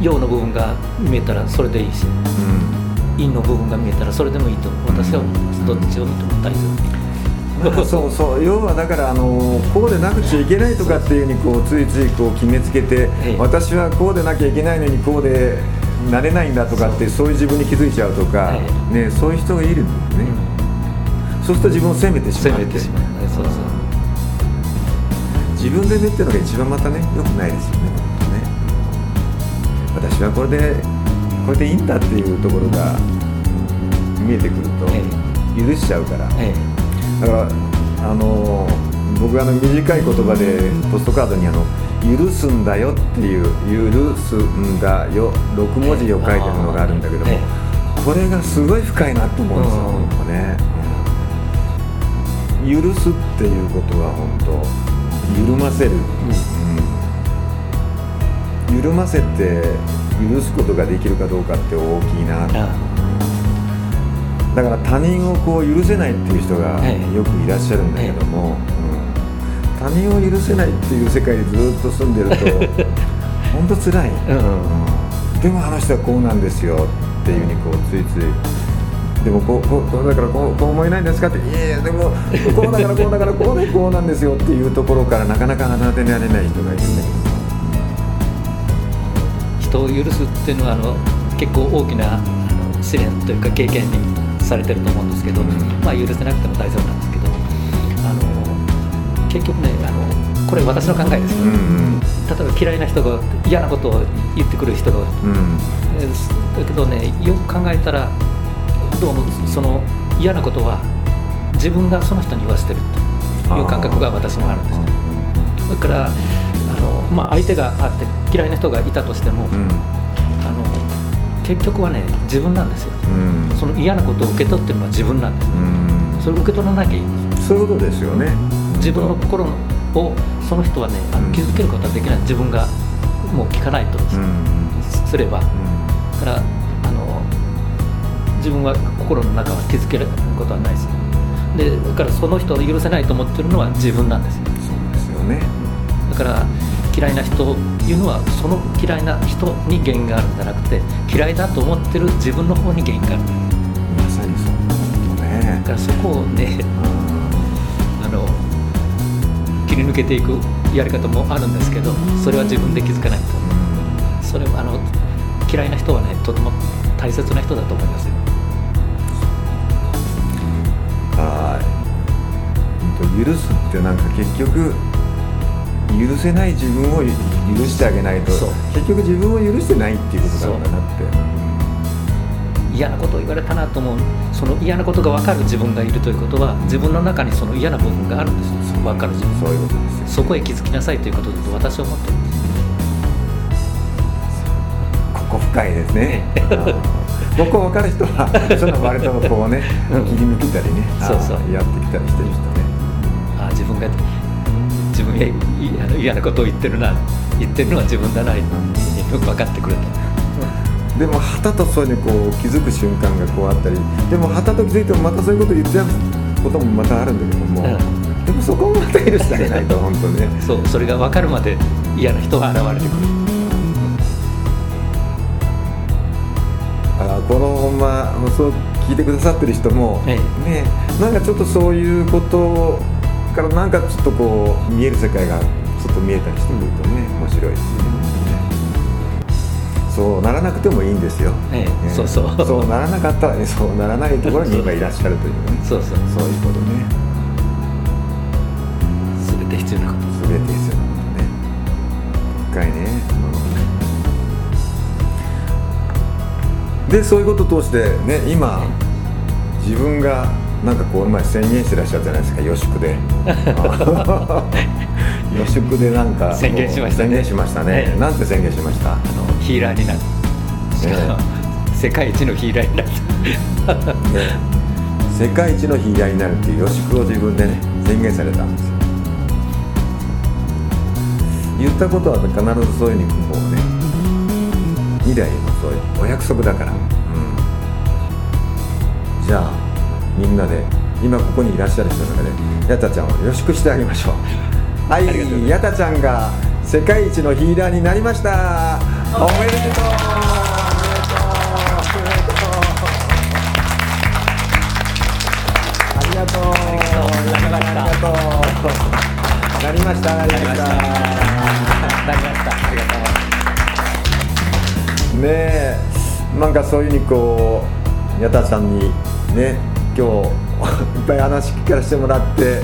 陽の部分が見えたらそれでいいし、陰の部分が見えたらそれでもいいと私は思ってます。どっちを見ても大丈夫。そうそう。要はだからあのこうでなくちゃいけないとかっていうふうにこうついついこう決めつけて、ええ。私はこうでなきゃいけないのにこうでなれないんだとかってそういう自分に気づいちゃうとか、えね、そういう人がいるんだよね、そうすると自分を責めてしまって。責めてしまうそうそう。自分でねっていうのが一番またね良くないですよね私はこれでこれでいいんだっていうところが見えてくるとえ許しちゃうから、えだからあの僕あの短い言葉でポストカードにあの「許すんだよ」っていう「許すんだよ」6文字を書いてるのがあるんだけども、えこれがすごい深いなと思うんですよ、うん。ね、うん。許すっていうことは本当緩ませる、うん緩ませて許すことができるかどうかって大きいなあだから他人をこう許せないっていう人がええよくいらっしゃるんだけども、うん。他人を許せないっていう世界にずっと住んでると 本当辛い、うんうん。でもあの人はこうなんですよっていうふうにこうついつい。でもこうこうこうだからこうこう思えないんですかっていやいやでもこうだからこうだからこうでこうなんですよっていうところからなかなか離れられない人がいるんだけど人を許すっていうのはあの結構大きな試練というか経験にされてると思うんですけど、うん。まあ許せなくても大丈夫なんですけどあの結局ねあのこれ私の考えですよ、うん例えば嫌いな人が嫌なことを言ってくる人がうん。だけどねよく考えたらどうもその嫌なことは自分がその人に言わせてるという感覚が私もあるんですね。だからまあ、相手があって嫌いな人がいたとしても、うん。あの結局はね自分なんですよ。うん。その嫌なことを受け取ってるのは自分なんですうん。それを受け取らなきゃいいんですそういうことですよね。自分の心をその人はねあうん。の気づけることはできない。自分がもう聞かないとうん。すれば、からあの自分は心の中は気づけることはないです。でだからその人を許せないと思ってるのは自分なんですよ。そうですよね。だから嫌いな人というのはその嫌いな人に原因があるんじゃなくて嫌いだと思ってる自分の方に原因がある。まさにそう。本当ね。だからそこをねあの切り抜けていくやり方もあるんですけどそれは自分で気づかないと。それはあの嫌いな人はねとても大切な人だと思いますよ。はい。許すってなんか結局許せない自分を許してあげないと結局自分を許してないっていうことなんだなって。嫌なことを言われたなと思う。その嫌なことが分かる自分がいるということは自分の中にその嫌な部分があるんですよ。分かる自分。そういうことですよ。そこへ気づきなさいということだと私は思ってるんですここ深いですね。ここ分かる人はその割とこうねうん。切り抜けたりね。そうそう。やってきたりしてる人ね。ああ自分が自分が嫌なことを言ってるな言ってるのは自分だなよく分かってくれた。でもはたとそういうにこう気づく瞬間がこうあったりでもはたと気づいてもまたそういうこと言っちゃうこともまたあるんだけども、うでもそこをまた許してあげないと本当ね。そうそれが分かるまで嫌な人が現れてくる。あーこのほんまそう聞いてくださってる人も、えねなんかちょっとそういうことからなんかちょっとこう見える世界がちょっと見えたりしてくるとね面白いですよね。そうならなくてもいいんですよ、ええねそうそう。そうならなかったらねそうならないところに今いらっしゃるというね。そうそう。そういうことね。全て必要なこと全て必要なことね深いね、うんでそういうことを通してね今自分がなんかこの前宣言してらっしゃるじゃないですか予宿で。予宿でなんか宣言しましたね。宣言しましたね、はい。なんて宣言しました？あのヒーラーになる。しかも世界一のヒーラーになる。ね。世界一のヒーラーになるっていう予宿を自分でね宣言されたんですよ。言ったことは必ずそういうふうにこうね未来のそういうお約束だから、うん、じゃあみんなで今ここにいらっしゃる人の中でヤタちゃんを予祝しくしてあげましょうはいありがとういますヤタちゃんが世界一のヒーラーになりましたおめでとうありがとう。ありがとう。ありがとう。なりました。なりました。なりましたありがとうねえ、なんかそういうふうにこう、矢田さんにね、今日いっぱい話聞かせてもらって、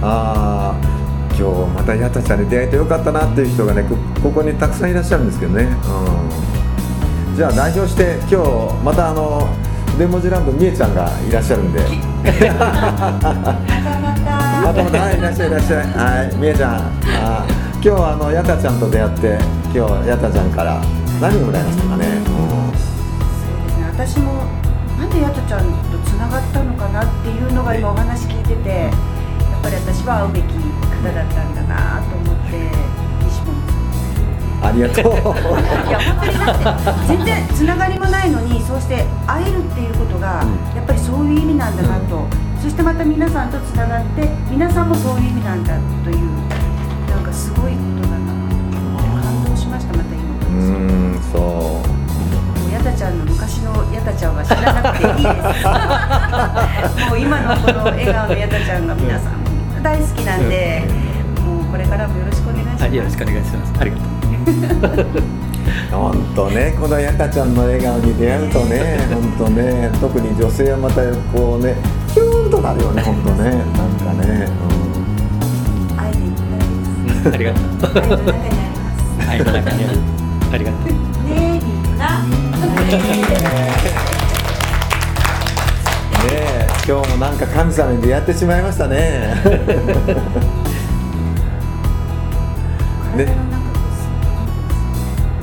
ああ、今日また矢田ちゃんに出会えてよかったなっていう人がね、こここにたくさんいらっしゃるんですけどね。うん、じゃあ代表して今日またあのデモジランドみえちゃんがいらっしゃるんで。またまたはいいらっしゃいいらっしゃい。はいみえちゃん。あ今日はあのやたちゃんと出会って今日やたちゃんから何をもらいましたかね、そうですね。私もなんでやとちゃんとつながったのかなっていうのが今お話聞いててやっぱり私は会うべき方だったんだなと思って西本さん。ありがとう。いや本当にだって全然つながりもないのにそうして会えるっていうことが、うん。やっぱりそういう意味なんだなと、そしてまた皆さんとつながって皆さんもそういう意味なんだというなんかすごいことだなと感動しましたまた今。うーんそもうちゃんの昔のやたちゃんは知らなくていいですもう今のこの笑顔のやたちゃん。が皆さん大好きなんで、もうこれからもよろしくお願いしますうはいよろしくお願いします。ありがとう。う 本当ねこのやたちゃんの笑顔に出会うとね 本当ね特に女性はまたこうねキューンとなるよね本当ね。なんかね、愛でいっぱいです ありがとう。はいあるありがとうねえ今日もなんか神様に出会ってしまいましたね。体の中と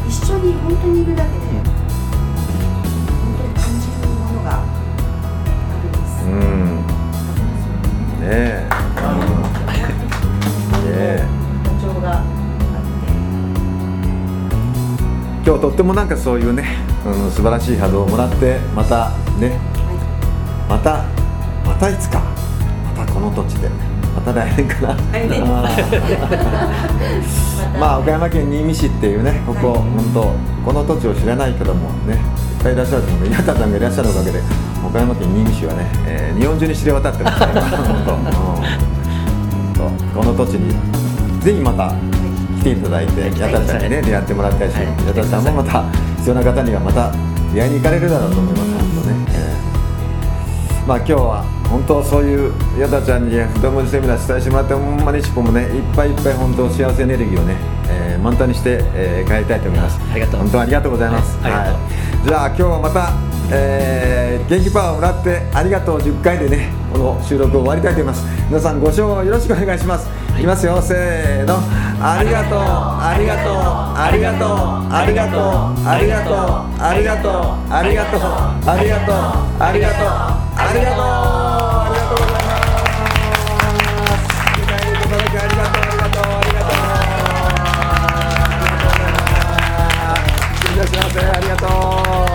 一緒に本当にいるだけでとってもなんかそういうね、うん、素晴らしい波動をもらってまたねまたまたいつかまたこの土地でまた来年かな、まあ 岡山県新見市っていうねここ、はい。本当この土地を知らないけどもねいっぱいいらっしゃると思う。矢田さんがいらっしゃるおかげで岡山県新見市はね、えー日本中に知れ渡ってますね。今 本当、うん。この土地にぜひまた来ていただいてはい矢田さんにね出会ってもらいたいし、はい。矢田さんもまた必要な方にはまた出会いに行かれるだろうと思います。本当ね、えーまあ今日は本当そういう矢田ちゃんに太文字セミナー主催してもらってほんまにしっぽもねいっぱいいっぱい本当幸せエネルギーをね、えー満タンにして、えー帰りたいと思います。ありがとう本当ありがとうございます、はいありがとうじゃあ今日はまた、えー元気パワーをもらってありがとう10回でねこの収録を終わりたいと思います。皆さんご視聴よろしくお願いします、い、きますよ。せーのありがとうありがとうありがとうありがとうありがとうありがとうありがとうありがとうありがとうありがとうありがとうありがとうございます。理解いただきありがとうありがとうありがとうありがとう。ございます。いらっしゃいませありがとう。